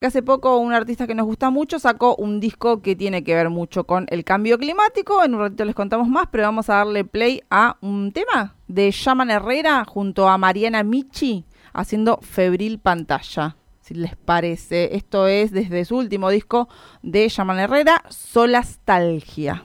que hace poco un artista que nos gusta mucho sacó un disco que tiene que ver mucho con el cambio climático. En un ratito les contamos más, pero vamos a darle play a un tema de Shaman Herrera junto a Mariana Michi haciendo Febril Pantalla. Si les parece, esto es desde su último disco de Shaman Herrera, Solastalgia.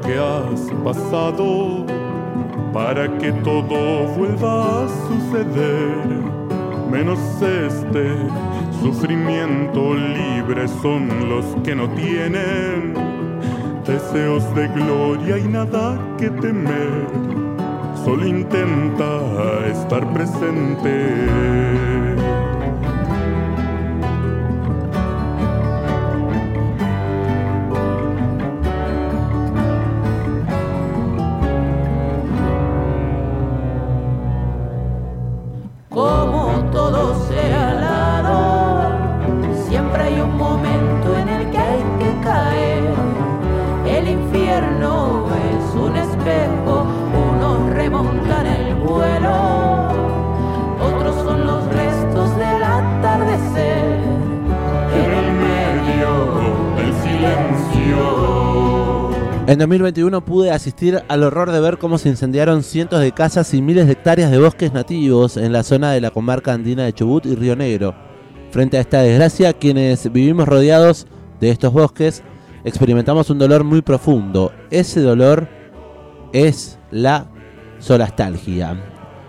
Que has pasado para que todo vuelva a suceder. Menos este sufrimiento libre son los que no tienen deseos de gloria y nada que temer. Solo intenta estar presente. En 2021 pude asistir al horror de ver cómo se incendiaron cientos de casas y miles de hectáreas de bosques nativos en la zona de la comarca andina de Chubut y Río Negro. Frente a esta desgracia, quienes vivimos rodeados de estos bosques, experimentamos un dolor muy profundo. Ese dolor es la solastalgia.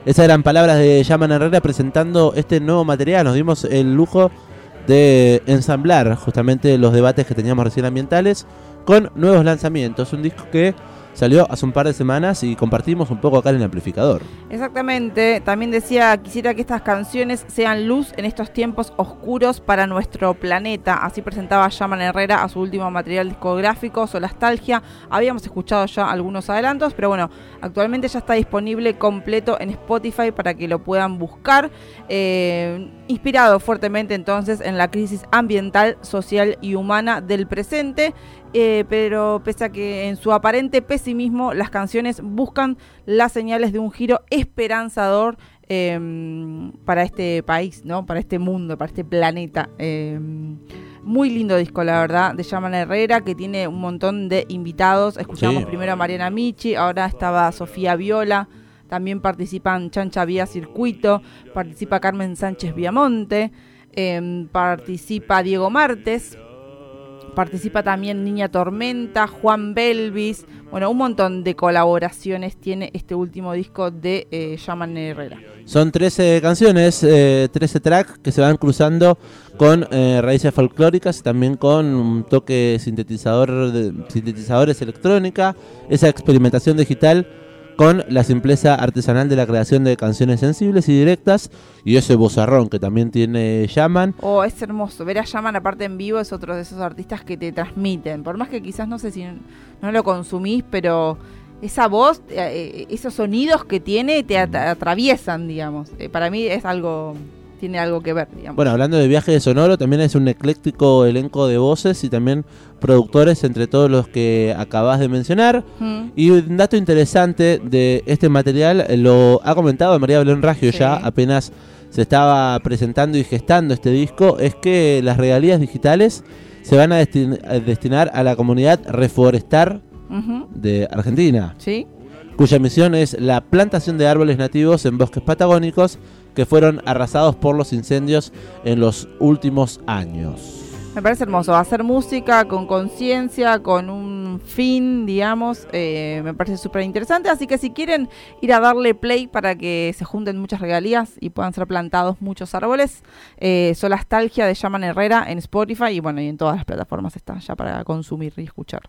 Esas eran palabras de Yaman Herrera presentando este nuevo material. Nos dimos el lujo de ensamblar justamente los debates que teníamos recién ambientales con nuevos lanzamientos. Un disco que salió hace un par de semanas y compartimos un poco acá en el amplificador. Exactamente, también decía, quisiera que estas canciones sean luz en estos tiempos oscuros para nuestro planeta. Así presentaba Yaman Herrera a su último material discográfico, Solastalgia. Habíamos escuchado ya algunos adelantos, pero bueno, actualmente ya está disponible completo en Spotify para que lo puedan buscar. Eh, inspirado fuertemente entonces en la crisis ambiental, social y humana del presente. Eh, pero pese a que en su aparente pesimismo las canciones buscan las señales de un giro esperanzador em, para este país, ¿no? Para este mundo, para este planeta. Em, muy lindo disco, la verdad, de Yaman Herrera, que tiene un montón de invitados. Escuchamos Sí. primero a Mariana Michi, ahora estaba Sofía Viola. También participan Chancha Vía Circuito, participa Carmen Sánchez Viamonte, em, participa Diego Martes, Participa también Niña Tormenta, Juan Belvis. Bueno, un montón de colaboraciones tiene este último disco de eh, Herrera. Son 13 canciones, eh, 13 tracks que se van cruzando con eh, raíces folclóricas también con un toque sintetizador de, sintetizadores electrónica, esa experimentación digital con la simpleza artesanal de la creación de canciones sensibles y directas y ese bozarrón que también tiene Yaman. Oh, es hermoso. Ver a Yaman aparte en vivo es otro de esos artistas que te transmiten. Por más que quizás no sé si no lo consumís, pero esa voz, eh, esos sonidos que tiene te at- atraviesan, digamos. Eh, para mí es algo, tiene algo que ver, digamos. Bueno, hablando de viaje de sonoro, también es un ecléctico elenco de voces y también productores entre todos los que acabas de mencionar. Mm. Y un dato interesante de este material eh, lo ha comentado María Belén Raggio Sí. ya apenas se estaba presentando y gestando este disco, es que las regalías digitales se van a, destin- a destinar a la comunidad reforestar de Argentina, ¿Sí? Cuya misión es la plantación de árboles nativos en bosques patagónicos que fueron arrasados por los incendios en los últimos años. Me parece hermoso. Hacer música con conciencia, con un fin, digamos, eh, me parece súper interesante. Así que si quieren ir a darle play para que se junten muchas regalías y puedan ser plantados muchos árboles, eh, Solastalgia de Yaman Herrera en Spotify y bueno, y en todas las plataformas está ya para consumir y escuchar.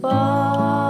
fall.